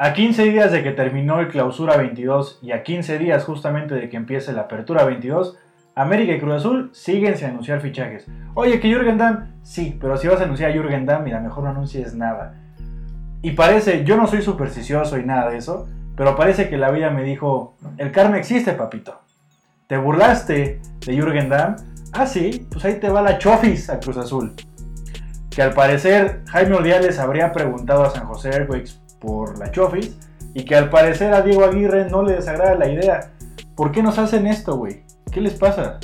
A 15 días de que terminó el clausura 22 y a 15 días justamente de que empiece la apertura 22, América y Cruz Azul siguen sin anunciar fichajes. Oye, que Jürgen Damm, sí, pero si vas a anunciar a Jürgen Damm, mira, mejor no anuncies nada. Y parece, yo no soy supersticioso y nada de eso, pero parece que la vida me dijo, el karma existe, papito. Te burlaste de Jürgen Damm, ah sí, pues ahí te va la chofis a Cruz Azul. Que al parecer Jaime Ordiales habría preguntado a San José Airways por la Chofis y que al parecer a Diego Aguirre no le desagrada la idea. ¿Por qué nos hacen esto, güey? ¿Qué les pasa?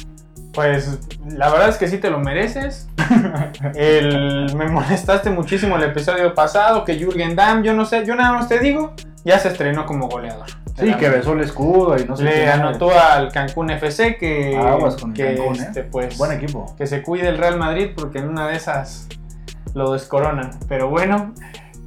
Pues la verdad es que sí te lo mereces. El, me molestaste muchísimo el episodio pasado, que Jürgen Damm, yo no sé, yo nada más te digo, ya se estrenó como goleador. Sí, que besó el escudo y no sé Le qué anotó al Cancún FC que, Aguas con que, Cancún, ¿eh? este, pues, Buen equipo. que se cuide el Real Madrid porque en una de esas lo descoronan. Pero bueno,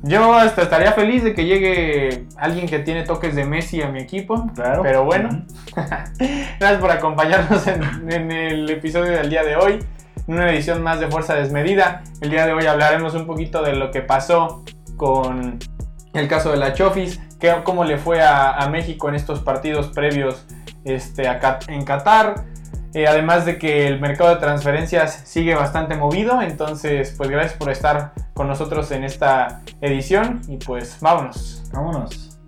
yo hasta estaría feliz de que llegue alguien que tiene toques de Messi a mi equipo. Claro. Pero bueno, gracias por acompañarnos en, en el episodio del día de hoy. Una edición más de Fuerza Desmedida. El día de hoy hablaremos un poquito de lo que pasó con el caso de la Chofis, que, cómo le fue a, a México en estos partidos previos este, a en Qatar. Eh, además de que el mercado de transferencias sigue bastante movido, entonces pues gracias por estar con nosotros en esta edición y pues vámonos. Vámonos.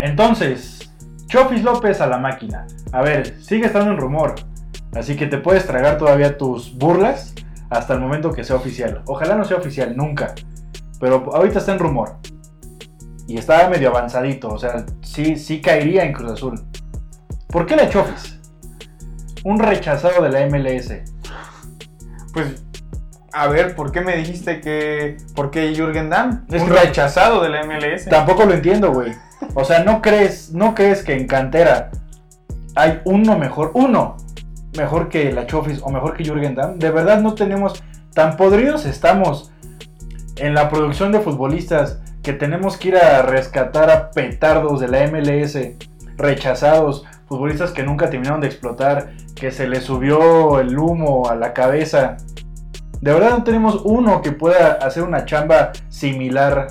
Entonces, Chofis López a la máquina. A ver, sigue estando en rumor. Así que te puedes tragar todavía tus burlas hasta el momento que sea oficial. Ojalá no sea oficial, nunca. Pero ahorita está en rumor. Y está medio avanzadito. O sea, sí, sí caería en Cruz Azul. ¿Por qué la Chofis? Un rechazado de la MLS. Pues, a ver, ¿por qué me dijiste que... ¿Por qué Jürgen Damm? Es un rechazado de la MLS. Tampoco lo entiendo, güey. O sea, ¿no crees, ¿no crees que en cantera hay uno mejor, uno mejor que la Chofis o mejor que Jürgen Damm? De verdad no tenemos, tan podridos estamos en la producción de futbolistas que tenemos que ir a rescatar a petardos de la MLS, rechazados, futbolistas que nunca terminaron de explotar, que se les subió el humo a la cabeza. De verdad no tenemos uno que pueda hacer una chamba similar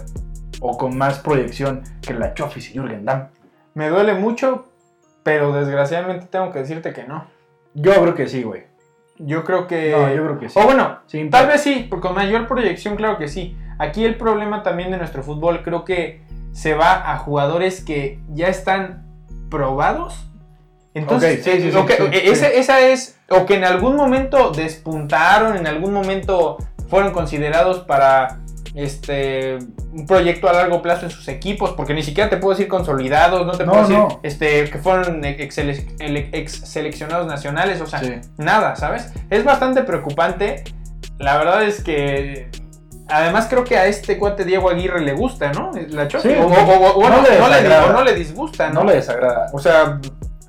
o con más proyección que la Chofis y Jürgen Damm. Me duele mucho, pero desgraciadamente tengo que decirte que no. Yo creo que sí, güey. Yo creo que... No, yo creo que sí. O bueno, tal vez sí, por- con mayor proyección, claro que sí. Aquí el problema también de nuestro fútbol creo que se va a jugadores que ya están probados. Entonces, sí, sí, sí, esa es, o que en algún momento despuntaron, en algún momento fueron considerados para este un proyecto a largo plazo en sus equipos, porque ni siquiera te puedo decir consolidados, no te No, puedo decir no. este, que fueron ex, sele- ele- ex seleccionados nacionales, o sea, Sí. nada, ¿sabes? Es bastante preocupante. La verdad es que. Además, creo que a este cuate Diego Aguirre le gusta, ¿no? La. Sí, o, o- o- bueno, no no, le no le disgusta, ¿no? No le desagrada. O sea,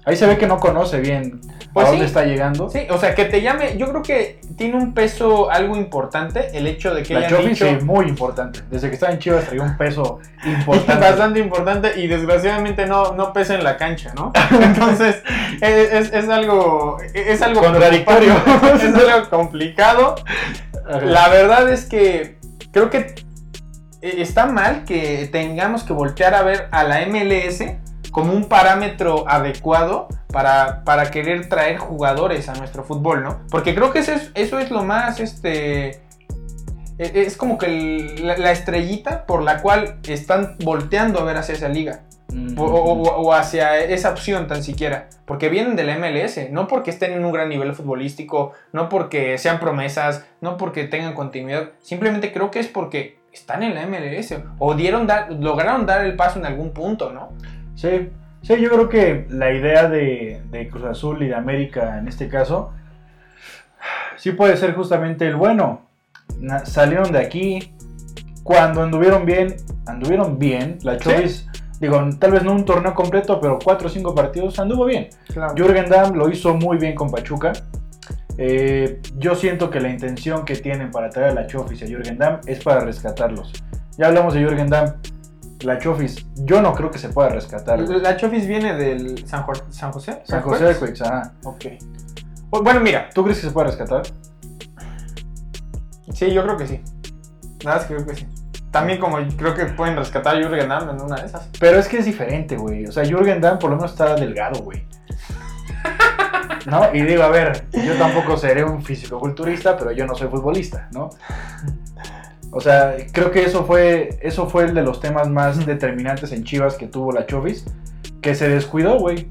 Ahí se ve que no conoce bien Pues a dónde sí. está llegando. sí, o sea, que te llame. Yo creo que tiene un peso algo importante el hecho de que la hayan dicho. sí, muy importante. Desde que estaba en Chivas traía un peso importante. Bastante importante y desgraciadamente no, no pesa en la cancha, ¿no? Entonces es, es- es algo es algo Contradictorio. es algo complicado. La verdad es que creo que eh, está mal que tengamos que voltear a ver a la MLS como un parámetro adecuado para, para querer traer jugadores a nuestro fútbol, ¿no? Porque creo que eso es, eso es lo más, este... e- Es como que el- la, la estrellita por la cual están volteando a ver hacia esa liga. Mm. O, o- o hacia esa opción tan siquiera. Porque vienen de la MLS, no porque estén en un gran nivel futbolístico, no porque sean promesas, no porque tengan continuidad. Simplemente creo que es porque están en la MLS. O dieron dar, lograron dar el paso en algún punto, ¿no? Sí, sí, yo creo que la idea de, de Cruz Azul y de América en este caso, sí puede ser justamente el bueno. Salieron de aquí, cuando anduvieron bien, anduvieron bien. La Chovis, digo, tal vez no un torneo completo, pero cuatro o cinco partidos anduvo bien. Claro. Jürgen Damm lo hizo muy bien con Pachuca. Eh, yo siento que la intención que tienen para traer a la Chofis y a Jürgen Damm es para rescatarlos. Ya hablamos de Jürgen Damm. La Chofis, yo no creo que se pueda rescatar. La Chofis viene del San, Jo- San José. San José de Quex, ajá. Ok. O- Bueno, mira, ¿Tú crees que se puede rescatar? sí, yo creo que sí. Nada más que creo que sí. También como creo que pueden rescatar a Jürgen Damm en una de esas. Pero es que es diferente, güey. O sea, Jürgen Damm por lo menos está delgado, güey. ¿No? Y digo, a ver, yo tampoco seré un fisicoculturista, pero yo no soy futbolista, ¿no? O sea, creo que eso fue, eso fue el de los temas más determinantes en Chivas que tuvo la Chovis, que se descuidó, güey.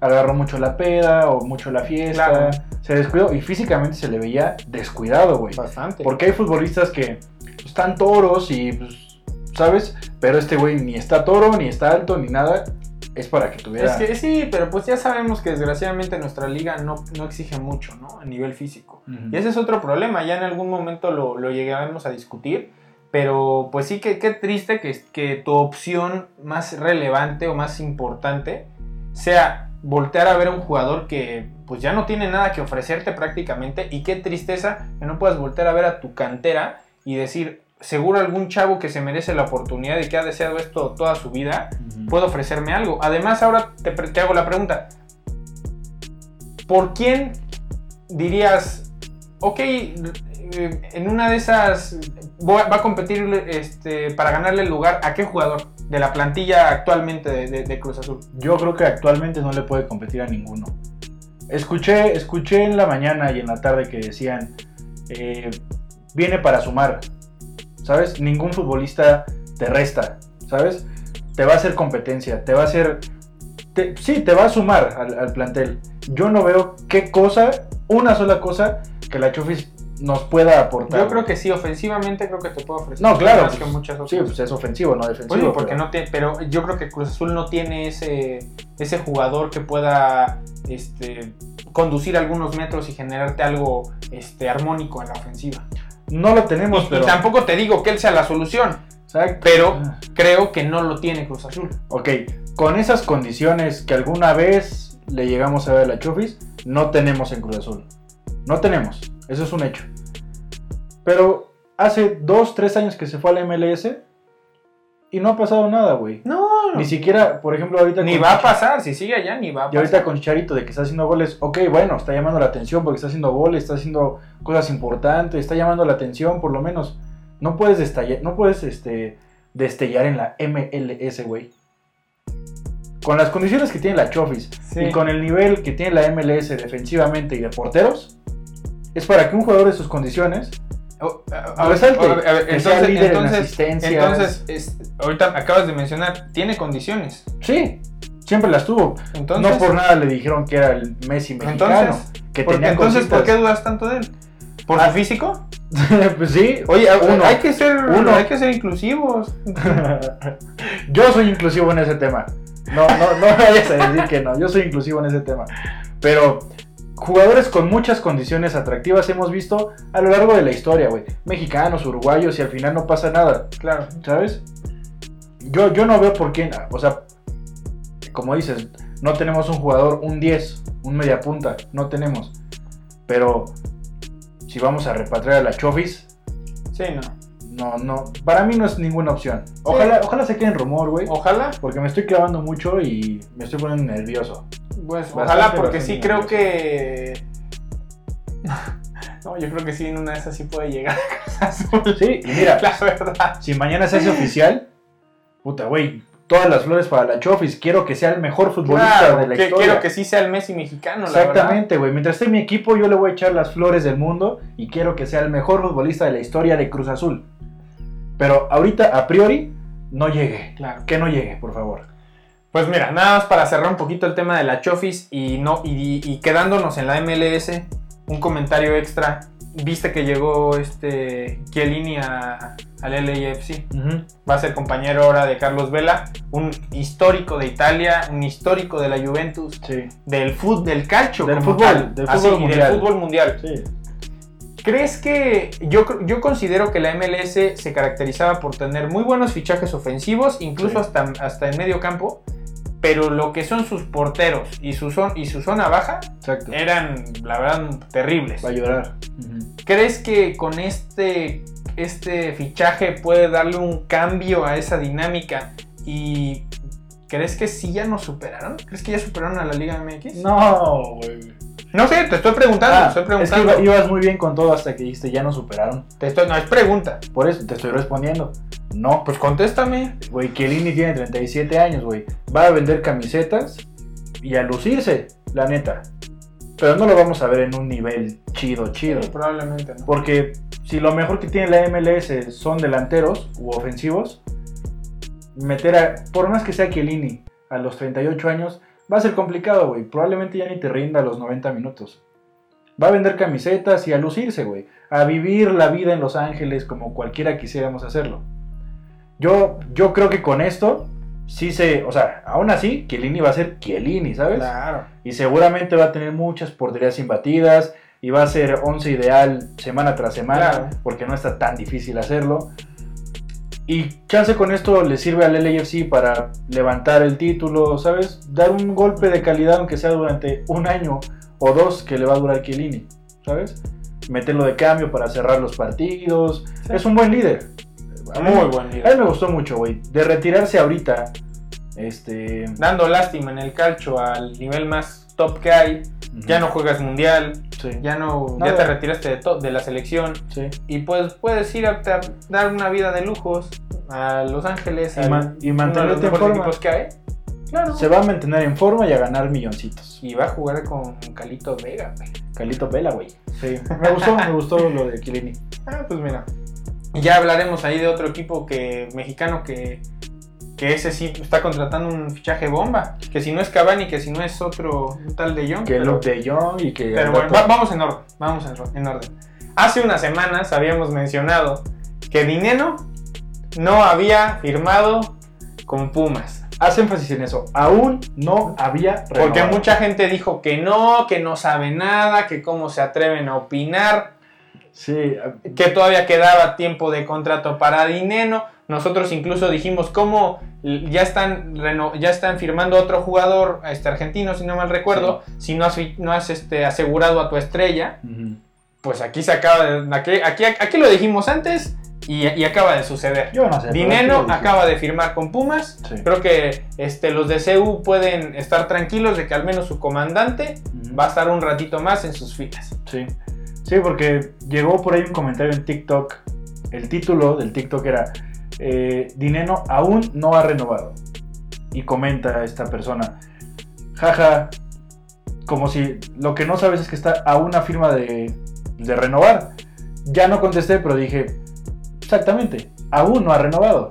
Agarró mucho la peda o mucho la fiesta, Claro. se descuidó y físicamente se le veía descuidado, güey. Bastante. Porque hay futbolistas que pues, están toros y, pues, ¿sabes? Pero este güey ni está toro, ni está alto, ni nada. Es para que tuviera... Es que sí, pero pues ya sabemos que desgraciadamente nuestra liga no, no exige mucho, ¿no? A nivel físico. Y ese es otro problema, ya en algún momento lo, lo llegaremos a discutir, pero pues sí que qué triste que, que tu opción más relevante o más importante sea voltear a ver a un jugador que pues ya no tiene nada que ofrecerte prácticamente y qué tristeza que no puedas voltear a ver a tu cantera y decir, seguro algún chavo que se merece la oportunidad y que ha deseado esto toda su vida, Ujú. puede ofrecerme algo. Además, ahora te, te hago la pregunta. ¿Por quién dirías, ok, eh, en una de esas va a competir este, para ganarle el lugar a qué jugador de la plantilla actualmente de, de- de Cruz Azul? Yo creo que actualmente no le puede competir a ninguno. Escuché, escuché en la mañana y en la tarde que decían, eh, viene para sumar, ¿sabes? Ningún futbolista te resta, ¿sabes? Te va a hacer competencia, te va a hacer... te- sí, te va a sumar al, al plantel. Yo no veo qué cosa, una sola cosa, que la Chofis nos pueda aportar. Yo creo que sí, ofensivamente creo que te puedo ofrecer No, claro, más pues, que muchas otras. Sí, pues es ofensivo, no defensivo. Oye, porque pero- no te, pero yo creo que Cruz Azul no tiene ese, ese jugador que pueda este, conducir algunos metros y generarte algo este, armónico en la ofensiva. No lo tenemos, Y, pero... y tampoco te digo que él sea la solución, Exacto. pero Ah. creo que no lo tiene Cruz Azul. Ok, con esas condiciones que alguna vez le llegamos a ver a la Chofis, no tenemos en Cruz Azul. No tenemos, eso es un hecho. Pero hace dos, tres años que se fue a la MLS y no ha pasado nada, güey. No, Ni siquiera, por ejemplo, ahorita ni va a pasar, si sigue allá ni va a Y ahorita pasar. con Charito de que está haciendo goles, ok, bueno, está llamando la atención porque está haciendo goles, está haciendo cosas importantes, está llamando la atención, por lo menos. No puedes destallar, no puedes este, destellar en la MLS, güey. Con las condiciones que tiene la Chofis Sí. y con el nivel que tiene la MLS defensivamente y de porteros, es para que un jugador de sus condiciones Oh, a- ver, a entonces, en entonces, es- ahorita acabas de mencionar, tiene condiciones. Sí, siempre las tuvo. Entonces, no por nada le dijeron que era el Messi mexicano. entonces, que ¿por qué, tenía entonces ¿por qué dudas tanto de él? ¿Por Ah. su físico? pues sí. Oye, Uno. hay que ser, Uno. hay que ser inclusivos. yo soy inclusivo en ese tema. No, no, no vayas a decir que no. Yo soy inclusivo en ese tema. Pero jugadores con muchas condiciones atractivas hemos visto a lo largo de la historia, güey. Mexicanos, uruguayos y al final no pasa nada. Claro. ¿Sabes? Yo, yo no veo por qué. O sea, como dices, no tenemos un jugador, un 10, un media punta. No tenemos. Pero si vamos a repatriar a la Chofis, Sí, no. no, no. Para mí no es ninguna opción. Ojalá, ojalá se quede en rumor, güey. Ojalá, Porque me estoy clavando mucho y me estoy poniendo nervioso. Pues, ojalá, porque sí creo que. No, yo creo que sí, en una de esas sí puede llegar a Cruz Azul. Sí, y mira, La verdad. si mañana se hace oficial, puta, güey, todas las flores para la Chofis. Quiero que sea el mejor futbolista Claro, de la que- historia. quiero que sí sea el Messi mexicano. Exactamente, güey. Mientras esté en mi equipo, yo le voy a echar las flores del mundo y quiero que sea el mejor futbolista de la historia de Cruz Azul. Pero ahorita, a priori, no llegue. Claro. Que no llegue, por favor. Pues mira, nada más para cerrar un poquito el tema de la Chofis y, no, y, y quedándonos en la MLS, un comentario extra. Viste que llegó este Chiellini al LAFC. Va a ser compañero ahora de Carlos Vela, un histórico de Italia, un histórico de la Juventus, Sí. del fútbol, del calcio, Del fútbol, tal. del fútbol mundial. del fútbol mundial. Sí. ¿Crees que yo, yo considero que la MLS se caracterizaba por tener muy buenos fichajes ofensivos, incluso Sí. hasta, hasta en medio campo, pero lo que son sus porteros y su, zon- y su zona baja Exacto. eran, la verdad, terribles? Va a llorar. ¿Crees que con este este fichaje puede darle un cambio a esa dinámica y ¿crees que sí ya nos superaron? ¿Crees que ya superaron a la Liga MX? No, güey. No sé, te estoy preguntando, Ah, estoy es que ibas muy bien con todo hasta que dijiste ya no superaron. Te estoy- no, es pregunta. Por eso te estoy respondiendo. No, Pues contéstame. güey, Chiellini tiene 37 años, güey. Va a vender camisetas y a lucirse, la neta. Pero no lo vamos a ver en un nivel chido, chido. Sí, probablemente no. Porque si lo mejor que tiene la MLS son delanteros u ofensivos, meter a, por más que sea Chiellini a los 38 años, va a ser complicado, güey. Probablemente ya ni te rinda a los 90 minutos. Va a vender camisetas y a lucirse, güey. A vivir la vida en Los Ángeles como cualquiera quisiéramos hacerlo. Yo, yo creo que con esto, sí se, o sea, aún así, Chiellini va a ser Chiellini, ¿sabes? Claro. Y seguramente va a tener muchas porterías imbatidas y va a ser 11 ideal semana tras semana, Claro. porque no está tan difícil hacerlo. Y chance con esto le sirve al LAFC para levantar el título, ¿sabes? Dar un golpe de calidad, aunque sea durante un año o dos que le va a durar Chiellini, ¿sabes? Meterlo de cambio para cerrar los partidos. Sí. Es un buen líder. A mí- Muy buen A líder. mí me gustó mucho, güey. De retirarse ahorita, este... Dando lástima en el calcio al nivel más top que hay. Ya no juegas mundial, Sí, ya no, Nada. ya te retiraste de, to- de la selección sí. y pues puedes ir a, a dar una vida de lujos a Los Ángeles Y al- man- y mantenerte en forma. equipos que hay. Claro. Se va a mantener en forma y a ganar milloncitos. Y va a jugar con Calito Vega, güey. Calito Vela, güey. Sí. Me gustó, me gustó lo de Chiellini. Ah, pues mira. Ya hablaremos ahí de otro equipo que mexicano que, que ese sí está contratando un fichaje bomba. Que si no es Cavani, que si no es otro un tal de Jong. Que pero- Luke de Jong y que. Pero bueno, va- vamos en orden, vamos en, orden. Hace unas semanas habíamos mencionado que Dineno no había firmado con Pumas. Haz énfasis en eso. Aún no había Porque mucha gente dijo que no, que no sabe nada, que cómo se atreven a opinar, Sí, que todavía quedaba tiempo de contrato para Dineno. Nosotros incluso dijimos cómo ya están, ya están firmando otro jugador este, argentino, si no mal recuerdo, si no has, no has este, asegurado a tu estrella. Pues aquí se acaba de. Aquí, aquí, aquí lo dijimos antes y, y acaba de suceder. yo no sé. Dineno acaba de firmar con Pumas. Sí. Creo que este, los de CU pueden estar tranquilos de que al menos su comandante va a estar un ratito más en sus filas. Sí. Sí, porque llegó por ahí un comentario en TikTok. El título del TikTok era eh, Dineno aún no ha renovado. Y comenta esta persona. Jaja. Como si lo que no sabes es que está a una firma de, de renovar. Ya no contesté, pero dije, exactamente, aún no ha renovado.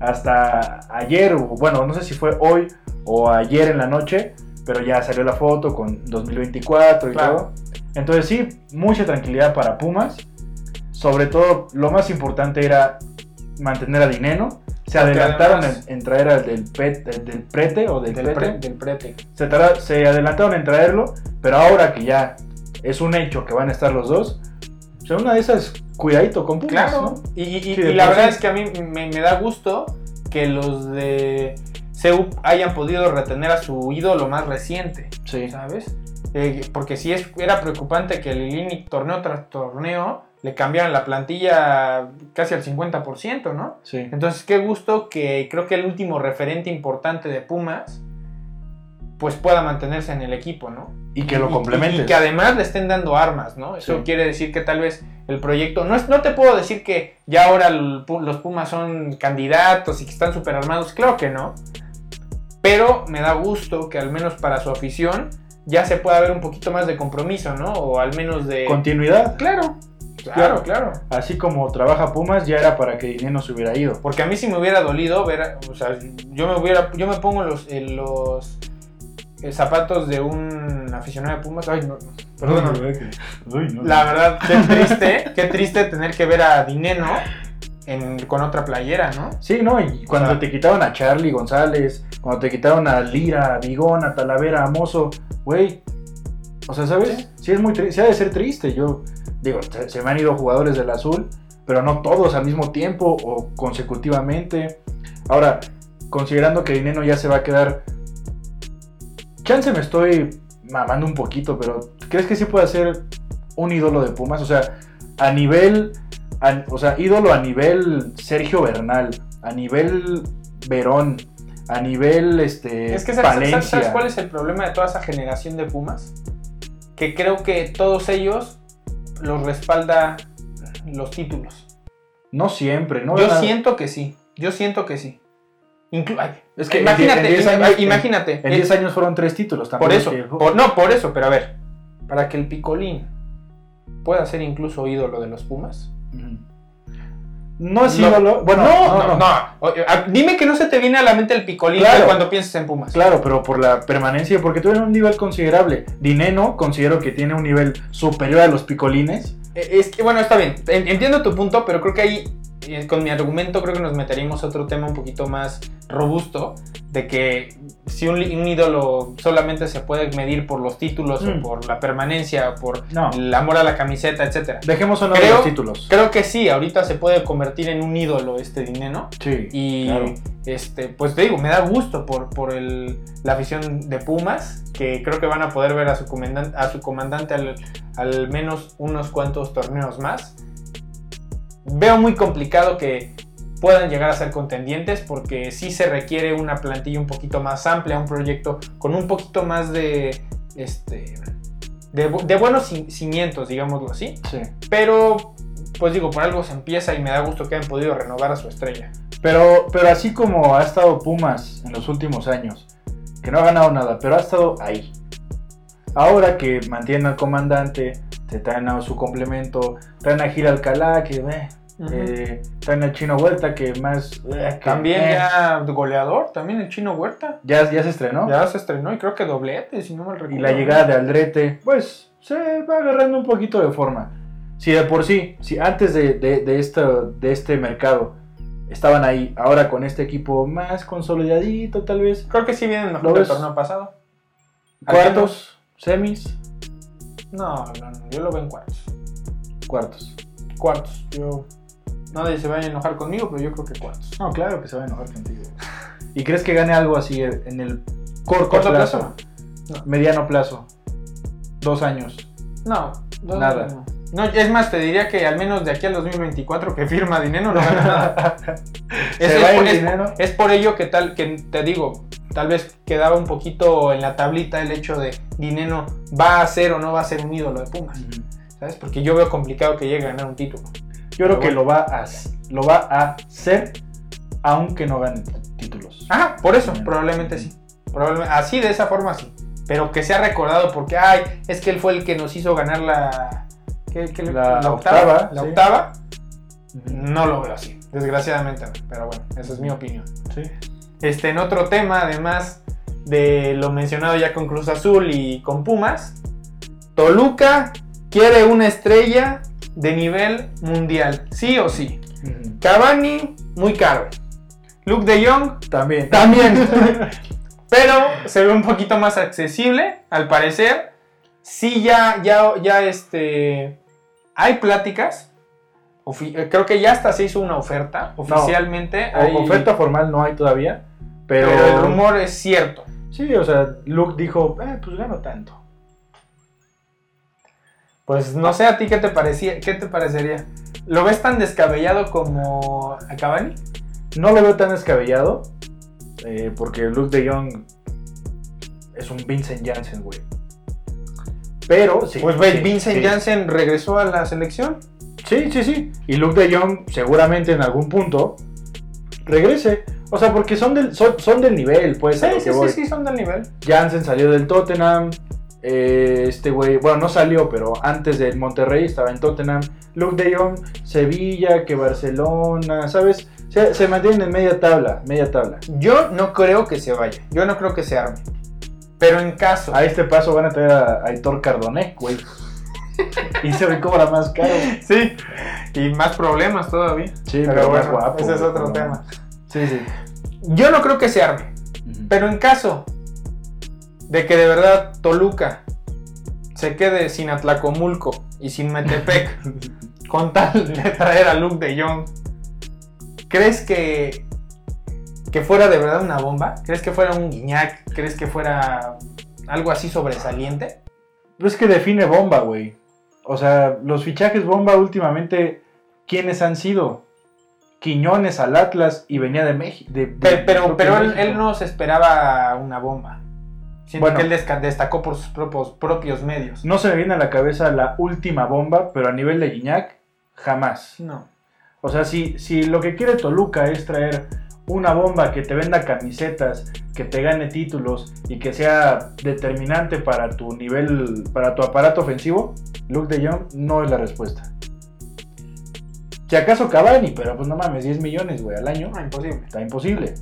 Hasta ayer, o bueno, no sé si fue hoy o ayer en la noche, pero ya salió la foto con 2024 y Claro. todo. Entonces sí, mucha tranquilidad para Pumas. Sobre todo, lo más importante era mantener a Dineno. Se Porque adelantaron además- en, en traer al del, pet- el del prete o del, prete. Se, tarda- se adelantaron en traerlo, pero ahora que ya es un hecho que van a estar los dos, o sea, una de esas, cuidadito con Pumas, Claro. ¿no? Y, y- y- Sí, de y la verdad es que a mí me, me da gusto que los de CU hayan podido retener a su ídolo más reciente. Sí. ¿sabes? Eh, porque sí es, era preocupante que Lilini torneo tras torneo le cambiaran la plantilla casi al 50%, ¿no? Sí. Entonces, qué gusto que creo que el último referente importante de Pumas pues pueda mantenerse en el equipo, ¿no? Y que lo Y- complementes. Y, que además le estén dando armas, ¿no? Eso Sí. quiere decir que tal vez el proyecto. No, es, no te puedo decir que ya ahora el los Pumas son candidatos y que están súper armados. Claro que no. Pero me da gusto que al menos para su afición ya se pueda ver un poquito más de compromiso, ¿no? O al menos de. Continuidad. Claro, Claro. claro, claro. Así como trabaja Pumas, ya era para que Dineno se hubiera ido. Porque a mí sí me hubiera dolido ver, o sea, yo me hubiera, yo me pongo los, en los eh, zapatos de un aficionado de Pumas. Ay, no. Uy, no. La verdad, qué triste, qué triste tener que ver a Dineno en- con otra playera, ¿no? Sí, ¿no? Y cuando O sea- te quitaron a Charlie González, cuando te quitaron a Lira, a Bigón, a Talavera, a Mozo, güey. O sea, ¿sabes? Sí. Sí, es muy triste, sí ha de ser triste. Yo digo, se, se me han ido jugadores del azul, pero no todos al mismo tiempo o consecutivamente. Ahora, considerando que Dineno ya se va a quedar. Chance me estoy mamando un poquito, pero ¿crees que sí puede ser un ídolo de Pumas? O sea, a nivel a- o sea, ídolo a nivel Sergio Bernal, a nivel Verón, a nivel este, Es que ¿sabes, Palencia. sabes- sabes cuál es el problema de toda esa generación de Pumas? Que creo que todos ellos los respalda los títulos. No siempre, ¿no? Yo siento que sí. Yo siento que sí. Inclu- ay, Es que imagínate, en 10 ima- años- imagínate. En eh, 10 años fueron tres títulos también. por eso, que- por- no, por eso, pero a ver, para que el Picolín pueda ser incluso ídolo de los Pumas. No es No. ídolo. Bueno, no, no, no. Oye, a- Dime que no se te viene a la mente el Picolín Claro. cuando piensas en Pumas. Claro, pero por la permanencia, porque tuvieron un nivel considerable. Dineno considero que tiene un nivel superior a los picolines. Eh, Es que, bueno, está bien. En- Entiendo tu punto, pero creo que ahí, eh, con mi argumento, creo que nos meteríamos a otro tema un poquito más robusto. De que si un, ídolo solamente se puede medir por los títulos Mm. o por la permanencia, o por No. el amor a la camiseta, etcétera. Dejemos a un lado Creo- los títulos. Creo que sí, ahorita se puede convertir en un ídolo este dinero. Sí, Y claro. este, pues te digo, me da gusto por, por el- la afición de Pumas, que creo que van a poder ver a su comandante, a su comandante al, al menos unos cuantos torneos más. Veo muy complicado que puedan llegar a ser contendientes porque sí se requiere una plantilla un poquito más amplia, un proyecto con un poquito más de, este, de, bu- de buenos ci- cimientos, digámoslo así. Sí. Pero, pues digo, por algo se empieza y me da gusto que hayan podido renovar a su estrella. Pero, pero así como ha estado Pumas en los últimos años, que no ha ganado nada, pero ha estado ahí. Ahora que mantienen al comandante, se traen a su complemento, traen a Gil Alcalá, que eh, eh, traen a Chino Huerta, que más... eh, que, También eh, ya goleador, también el chino Huerta. ya, ya se estrenó. Ya se estrenó y creo que doblete, si no mal recuerdo. Y la llegada de Aldrete, pues se va agarrando un poquito de forma. Si de por sí, si antes de, de, de esto, de este mercado estaban ahí, ahora con este equipo más consolidadito tal vez, Creo que sí vienen ¿Lo mejor del torneo pasado. cuartos, semis, No, no, no, yo lo veo en cuartos. cuartos. Cuartos. Yo. Nadie se vaya a enojar conmigo, pero yo creo que cuartos. No, claro que se va a enojar contigo. ¿Y crees que gane algo así en el corto, ¿Corto plazo? plazo? Mediano plazo. Dos años. No, Nada. No, No, es más, te diría que al menos de aquí al 2024 que firma dinero no gana nada. Se Es, va el es- dinero. es por ello que tal, que te digo, tal vez quedaba un poquito en la tablita el hecho de Dineno va a ser o no va a ser un ídolo de Pumas, ¿sabes? Porque yo veo complicado que llegue a ganar un título. Yo creo que lo va a lo va a hacer aunque no gane títulos. Ajá, por eso, probablemente sí. Probablemente, así, de esa forma sí. Pero que sea recordado porque, ay, es que él fue el que nos hizo ganar la... ¿qué- qué le- La octava, La sí. octava, no lo veo así, desgraciadamente. no. Pero bueno, esa es mi opinión. Sí. Este, en otro tema, además de lo mencionado ya con Cruz Azul y con Pumas, Toluca quiere una estrella de nivel mundial, sí o sí. Cavani, muy caro. Luke de Jong, También. también. Pero se ve un poquito más accesible, al parecer. Sí, ya, ya, ya, este. Hay pláticas. Ofi- eh, Creo que ya hasta se hizo una oferta. Oficialmente. O- hay- Oferta formal no hay todavía, pero, pero el rumor es cierto. Sí, o sea, Luke dijo, eh, pues gano tanto. Pues no sé a ti qué te parecía, qué te parecería. ¿Lo ves tan descabellado como a Cavani? No lo veo tan descabellado, eh, porque Luke de Jong es un Vincent Janssen, güey. Pero, sí. Pues sí, Vincent sí. Janssen regresó a la selección. Sí, sí, sí. Y Luke de Jong seguramente en algún punto regrese. O sea, porque son del, son, son del nivel, pues. a Sí, lo sí, que sí, voy. sí, son del nivel. Jansen salió del Tottenham. eh, este güey, bueno, no salió, pero antes del Monterrey estaba en Tottenham. Luke de Jong, Sevilla, que Barcelona, ¿sabes? Se, se mantienen en media tabla, media tabla. Yo no creo que se vaya. Yo no creo que se arme. Pero en caso. A este paso van a traer a, Aitor Cardoné, güey. y se me cobra más caro. Sí. Y más problemas todavía. Sí, Pero pero, más bueno, guapo. ese es otro no. tema. Sí, sí. Yo no creo que se arme. Pero en caso de que de verdad Toluca se quede sin Atlacomulco y sin Metepec con tal de traer a Luke de Jong, ¿crees que, que fuera de verdad una bomba? ¿Crees que fuera un guiñac? ¿Crees que fuera algo así sobresaliente? Pues es que define bomba, güey. O sea, los fichajes bomba últimamente, ¿quiénes han sido? Quiñones al Atlas y venía de México. Pero, pero, pero él, él no se esperaba una bomba. Siento Bueno. que él destacó por sus propios, propios medios. No se me viene a la cabeza la última bomba, pero a nivel de Guiñac, jamás. No. O sea, si, si lo que quiere Toluca es traer una bomba que te venda camisetas, que te gane títulos y que sea determinante para tu nivel, para tu aparato ofensivo, Luke de Jong no es la respuesta. Si acaso Cavani, pero pues no mames, 10 millones, güey, al año. No, imposible. Está imposible.